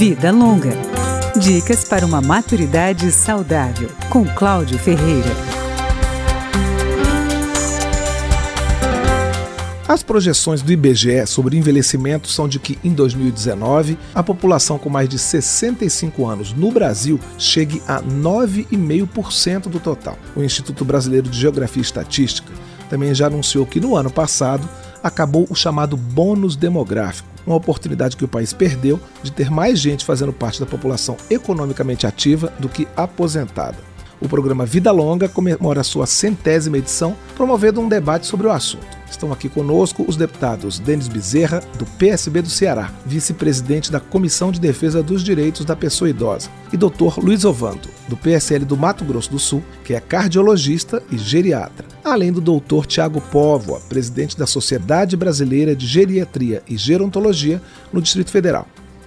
Vida Longa. Dicas para uma maturidade saudável, com Cláudio Ferreira. As projeções do IBGE sobre envelhecimento são de que em 2019 a população com mais de 65 anos no Brasil chegue a 9,5% do total. O Instituto Brasileiro de Geografia e Estatística também já anunciou que no ano passado acabou o chamado bônus demográfico, uma oportunidade que o país perdeu de ter mais gente fazendo parte da população economicamente ativa do que aposentada. O programa Vida Longa comemora sua centésima edição, promovendo um debate sobre o assunto. Estão aqui conosco os deputados Denis Bezerra, do PSB do Ceará, vice-presidente da Comissão de Defesa dos Direitos da Pessoa Idosa, e Dr. Luiz Ovando, do PSL do Mato Grosso do Sul, que é cardiologista e geriatra, além do Dr. Tiago Póvoa, presidente da Sociedade Brasileira de Geriatria e Gerontologia no Distrito Federal.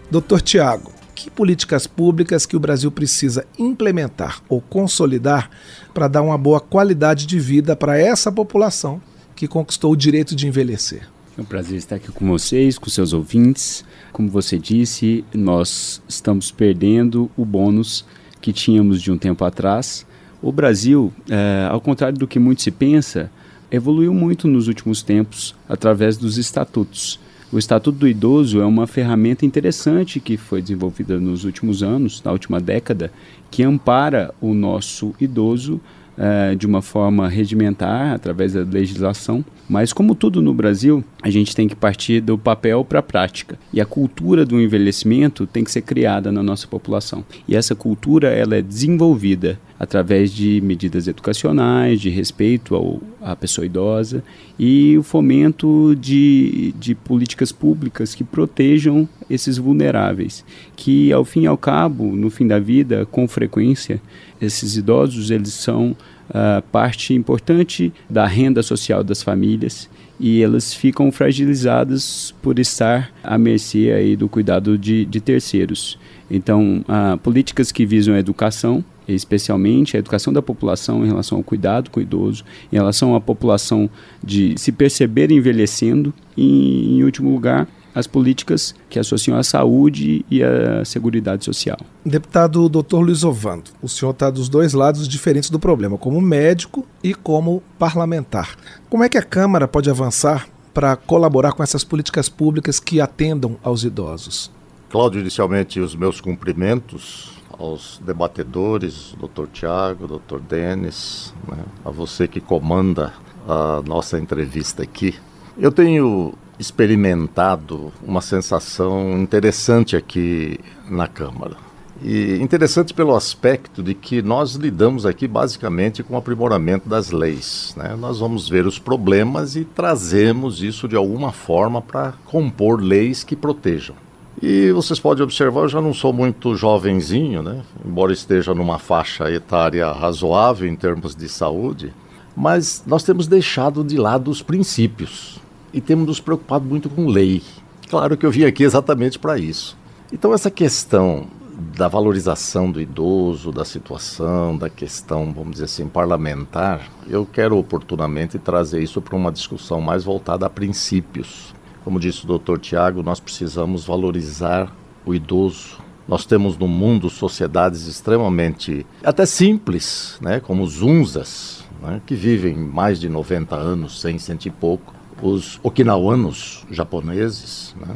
Dr. Tiago, que políticas públicas que o Brasil precisa implementar ou consolidar para dar uma boa qualidade de vida para essa população que conquistou o direito de envelhecer. É um prazer estar aqui com vocês, com seus ouvintes. Como você disse, nós estamos perdendo o bônus que tínhamos de um tempo atrás. O Brasil, é, ao contrário do que muito se pensa, evoluiu muito nos últimos tempos através dos estatutos. O Estatuto do Idoso é uma ferramenta interessante que foi desenvolvida nos últimos anos, na última década, que ampara o nosso idoso uh, de uma forma regimentar, através da legislação. Mas, como tudo no Brasil, a gente tem que partir do papel para a prática. E a cultura do envelhecimento tem que ser criada na nossa população. E essa cultura ela é desenvolvida através de medidas educacionais, de respeito ao, à pessoa idosa e o fomento de, de políticas públicas que protejam esses vulneráveis, que ao fim e ao cabo, no fim da vida, com frequência, esses idosos eles são uh, parte importante da renda social das famílias e elas ficam fragilizadas por estar à mercê aí do cuidado de, de terceiros. Então, uh, políticas que visam a educação, especialmente a educação da população em relação ao cuidado com o idoso, em relação à população de se perceber envelhecendo e, em último lugar, as políticas que associam a saúde e a seguridade social. Deputado Dr. Luiz Ovando, o senhor está dos dois lados diferentes do problema, como médico e como parlamentar. Como é que a Câmara pode avançar para colaborar com essas políticas públicas que atendam aos idosos? Cláudio, inicialmente os meus cumprimentos aos debatedores, doutor Tiago, doutor Denis, né, a você que comanda a nossa entrevista aqui. Eu tenho experimentado uma sensação interessante aqui na Câmara. E interessante pelo aspecto de que nós lidamos aqui basicamente com o aprimoramento das leis. Né? Nós vamos ver os problemas e trazemos isso de alguma forma para compor leis que protejam. E vocês podem observar, eu já não sou muito jovenzinho, né? embora esteja numa faixa etária razoável em termos de saúde, mas nós temos deixado de lado os princípios e temos nos preocupado muito com lei. Claro que eu vim aqui exatamente para isso. Então, essa questão da valorização do idoso, da situação, da questão, vamos dizer assim, parlamentar, eu quero oportunamente trazer isso para uma discussão mais voltada a princípios como disse o doutor Tiago, nós precisamos valorizar o idoso. Nós temos no mundo sociedades extremamente, até simples, né, como os Unzas, né, que vivem mais de 90 anos, 100, cento e pouco. Os okinawanos japoneses, né,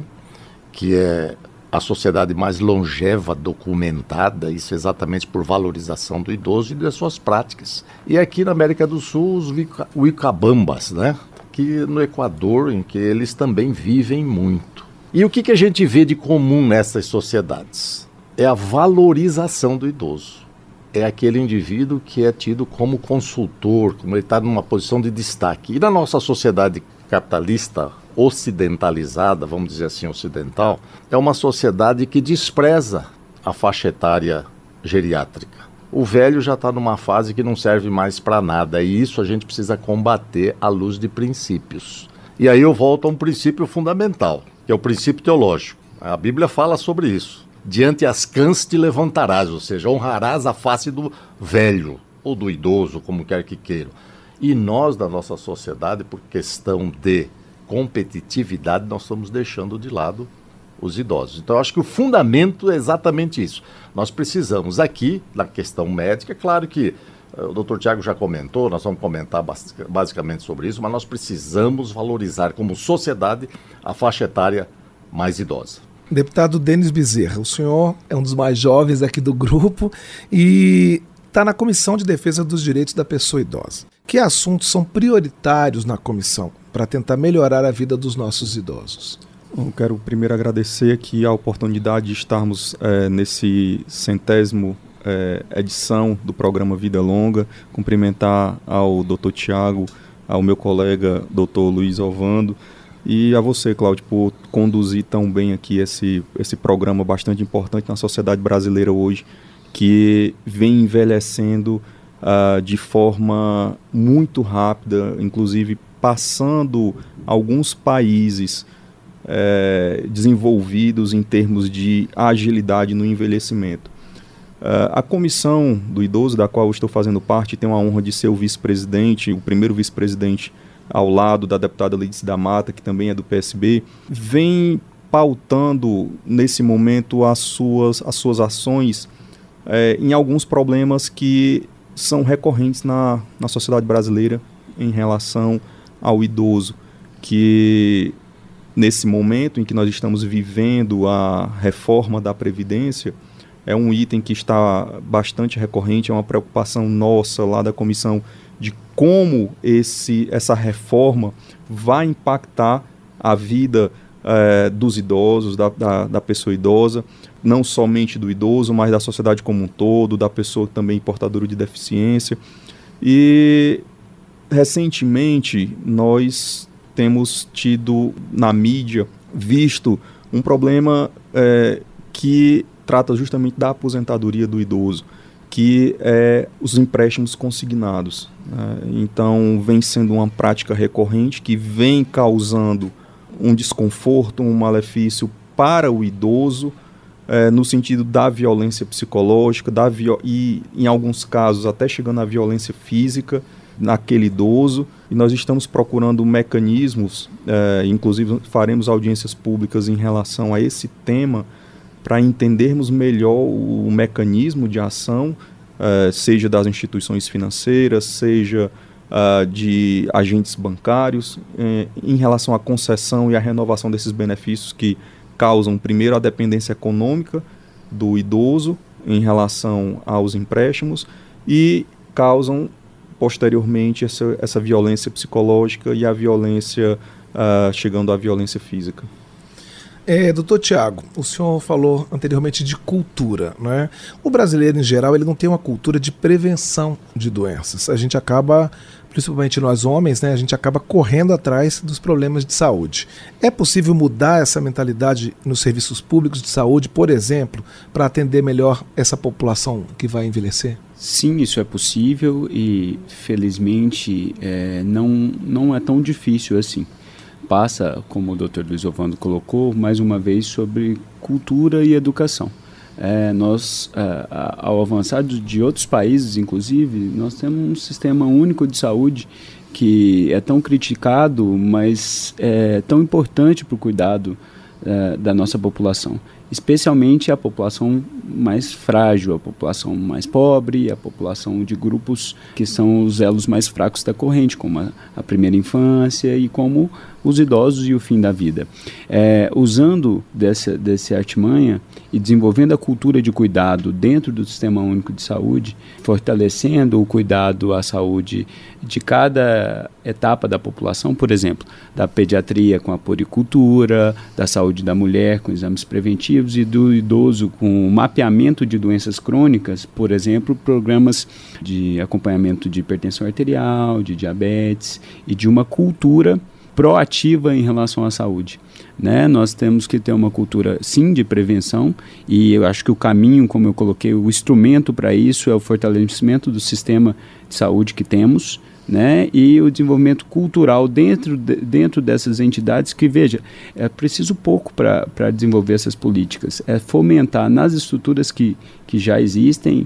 que é a sociedade mais longeva documentada, isso exatamente por valorização do idoso e das suas práticas. E aqui na América do Sul, os Wicabambas, né? aqui no Equador, em que eles também vivem muito. E o que, que a gente vê de comum nessas sociedades? É a valorização do idoso. É aquele indivíduo que é tido como consultor, como ele está numa posição de destaque. E na nossa sociedade capitalista ocidentalizada, vamos dizer assim, ocidental, é uma sociedade que despreza a faixa etária geriátrica o velho já está numa fase que não serve mais para nada. E isso a gente precisa combater à luz de princípios. E aí eu volto a um princípio fundamental, que é o princípio teológico. A Bíblia fala sobre isso. Diante as cãs te levantarás, ou seja, honrarás a face do velho ou do idoso, como quer que queiram. E nós, da nossa sociedade, por questão de competitividade, nós estamos deixando de lado os idosos. Então, eu acho que o fundamento é exatamente isso. Nós precisamos aqui, na questão médica, claro que eh, o doutor Tiago já comentou, nós vamos comentar basicamente sobre isso, mas nós precisamos valorizar como sociedade a faixa etária mais idosa. Deputado Denis Bezerra, o senhor é um dos mais jovens aqui do grupo e está na Comissão de Defesa dos Direitos da Pessoa Idosa. Que assuntos são prioritários na comissão para tentar melhorar a vida dos nossos idosos? Eu quero primeiro agradecer aqui a oportunidade de estarmos é, nesse centésimo é, edição do programa Vida Longa, cumprimentar ao Dr. Tiago, ao meu colega Dr. Luiz Ovando, e a você, Cláudio, por conduzir tão bem aqui esse, esse programa bastante importante na sociedade brasileira hoje, que vem envelhecendo uh, de forma muito rápida, inclusive passando alguns países eh, desenvolvidos em termos de agilidade no envelhecimento. Uh, a comissão do idoso, da qual eu estou fazendo parte, tem a honra de ser o vice-presidente, o primeiro vice-presidente ao lado da deputada Lidice da Mata, que também é do PSB, vem pautando nesse momento as suas, as suas ações é, em alguns problemas que são recorrentes na, na sociedade brasileira em relação ao idoso, que nesse momento em que nós estamos vivendo a reforma da Previdência, é um item que está bastante recorrente, é uma preocupação nossa lá da comissão de como esse, essa reforma vai impactar a vida é, dos idosos, da, da, da, pessoa idosa, não somente do idoso, mas da sociedade como um todo, da pessoa também portadora de deficiência. E recentemente nós temos tido na mídia visto um problema é, que trata justamente da aposentadoria do idoso que é os empréstimos consignados. Né? Então, vem sendo uma prática recorrente que vem causando um desconforto, um malefício para o idoso, é, no sentido da violência psicológica da viol e, em alguns casos, até chegando à violência física naquele idoso. E nós estamos procurando mecanismos, é, inclusive faremos audiências públicas em relação a esse tema para entendermos melhor o, mecanismo de ação, uh, seja das instituições financeiras, seja uh, de agentes bancários, uh, em relação à concessão e à renovação desses benefícios que causam, primeiro, a dependência econômica do idoso em relação aos empréstimos e causam posteriormente essa, essa violência psicológica e a violência uh, chegando à violência física. É, doutor Tiago, o senhor falou anteriormente de cultura, não é? O brasileiro, em geral, ele não tem uma cultura de prevenção de doenças. A gente acaba, principalmente nós homens, né, a gente acaba correndo atrás dos problemas de saúde. É possível mudar essa mentalidade nos serviços públicos de saúde, por exemplo, para atender melhor essa população que vai envelhecer? Sim, isso é possível e, felizmente, é, não, não é tão difícil assim passa, como o Dr. Luiz Ovando colocou, mais uma vez sobre cultura e educação. É, nós, é, ao avançar de outros países, inclusive, nós temos um sistema único de saúde que é tão criticado, mas é tão importante para o cuidado é, da nossa população. Especialmente a população mais frágil, a população mais pobre, a população de grupos que são os elos mais fracos da corrente, como a, a primeira infância e como os idosos e o fim da vida. É, usando dessa, desse artimanha e desenvolvendo a cultura de cuidado dentro do Sistema Único de Saúde, fortalecendo o cuidado à saúde de cada etapa da população, por exemplo, da pediatria com a poricultura, da saúde da mulher com exames preventivos e do idoso com mapeamento de doenças crônicas, por exemplo, programas de acompanhamento de hipertensão arterial, de diabetes e de uma cultura proativa em relação à saúde. Né? Nós temos que ter uma cultura, sim, de prevenção, e eu acho que o caminho, como eu coloquei, o instrumento para isso é o fortalecimento do sistema de saúde que temos, né, e o desenvolvimento cultural dentro, de, dentro dessas entidades que, veja, é preciso pouco para desenvolver essas políticas. É fomentar nas estruturas que, que já existem,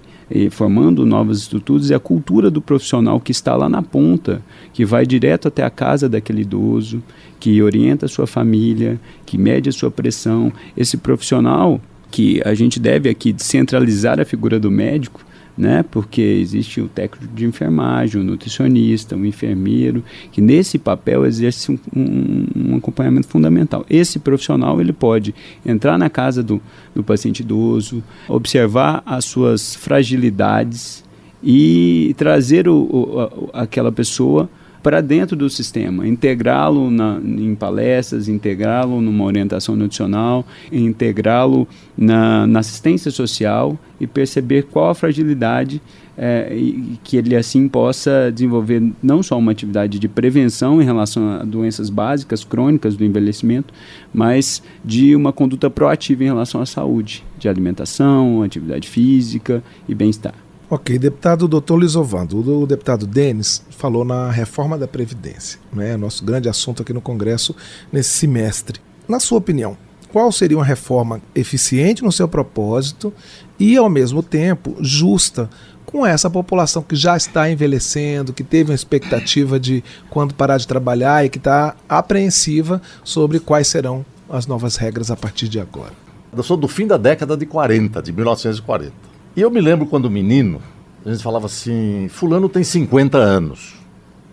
formando novas estruturas, e a cultura do profissional que está lá na ponta, que vai direto até a casa daquele idoso, que orienta a sua família, que mede a sua pressão. Esse profissional que a gente deve aqui centralizar a figura do médico, né? Porque existe o técnico de enfermagem, o nutricionista, o enfermeiro, que nesse papel exerce um, um, um, acompanhamento fundamental. Esse profissional ele pode entrar na casa do, do paciente idoso, observar as suas fragilidades e trazer o, o, aquela pessoa para dentro do sistema, integrá-lo em palestras, integrá-lo numa orientação nutricional, integrá-lo na, na, assistência social e perceber qual a fragilidade é, e que ele assim possa desenvolver não só uma atividade de prevenção em relação a doenças básicas, crônicas do envelhecimento, mas de uma conduta proativa em relação à saúde, de alimentação, atividade física e bem-estar. Ok, deputado doutor Lisovando, o deputado Denis falou na reforma da Previdência, né, nosso grande assunto aqui no Congresso nesse semestre. Na sua opinião, qual seria uma reforma eficiente no seu propósito e, ao mesmo tempo, justa com essa população que já está envelhecendo, que teve uma expectativa de quando parar de trabalhar e que está apreensiva sobre quais serão as novas regras a partir de agora? Eu sou do fim da década de 40, de 1940. E eu me lembro quando menino, a gente falava assim: Fulano tem 50 anos.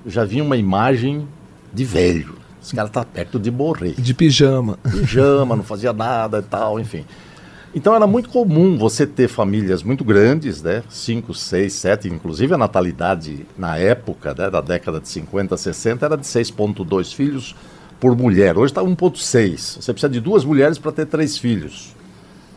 Eu já vi uma imagem de velho. Esse cara tá perto de morrer. De pijama. Pijama, não fazia nada e tal, enfim. Então era muito comum você ter famílias muito grandes, né? 5, 6, 7, inclusive a natalidade na época, né, da década de 50, 60, era de 6,2 filhos por mulher. Hoje está 1,6. Você precisa de duas mulheres para ter três filhos.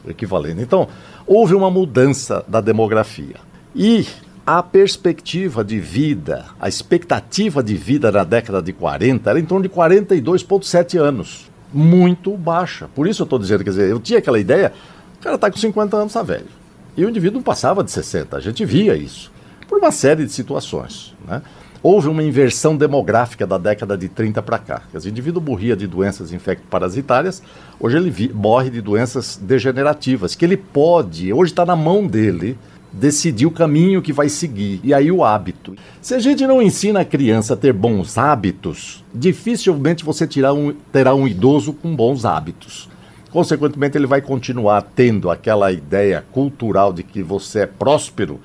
Equivalente. Então, houve uma mudança da demografia. E a perspectiva de vida, a expectativa de vida na década de 40 era em torno de 42,7 anos. Muito baixa. Por isso eu estou dizendo, quer dizer, eu tinha aquela ideia, o cara está com 50 anos, está velho. E o indivíduo não passava de 60, a gente via isso. Por uma série de situações. Né? Houve uma inversão demográfica da década de 30 para cá. O indivíduo morria de doenças infecto-parasitárias, hoje ele morre de doenças degenerativas, que ele pode, hoje está na mão dele, decidir o caminho que vai seguir. E aí o hábito. Se a gente não ensina a criança a ter bons hábitos, dificilmente você um, terá um idoso com bons hábitos. Consequentemente, ele vai continuar tendo aquela ideia cultural de que você é próspero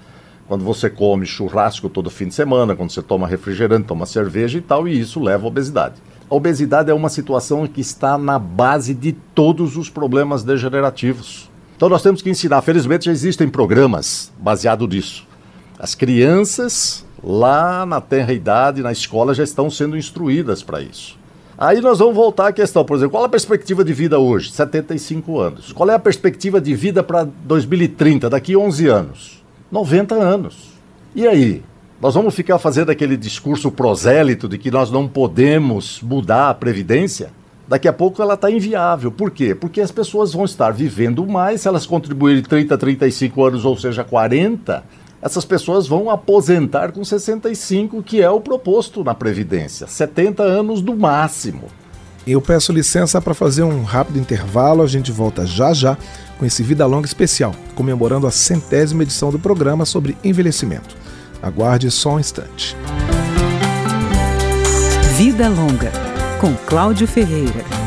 quando você come churrasco todo fim de semana, quando você toma refrigerante, toma cerveja e tal, e isso leva à obesidade. A obesidade é uma situação que está na base de todos os problemas degenerativos. Então nós temos que ensinar. Felizmente já existem programas baseados nisso. As crianças lá na tenra idade, na escola, já estão sendo instruídas para isso. Aí nós vamos voltar à questão, por exemplo, qual a perspectiva de vida hoje? 75 anos. Qual é a perspectiva de vida para 2030, daqui a 11 anos? 90 anos. E aí? Nós vamos ficar fazendo aquele discurso prosélito de que nós não podemos mudar a Previdência? Daqui a pouco ela está inviável. Por quê? Porque as pessoas vão estar vivendo mais, se elas contribuírem 30, 35 anos, ou seja, 40, essas pessoas vão aposentar com 65, que é o proposto na Previdência. 70 anos no máximo. Eu peço licença para fazer um rápido intervalo, a gente volta já já com esse Vida Longa especial, comemorando a centésima edição do programa sobre envelhecimento. Aguarde só um instante. Vida Longa, com Cláudio Ferreira.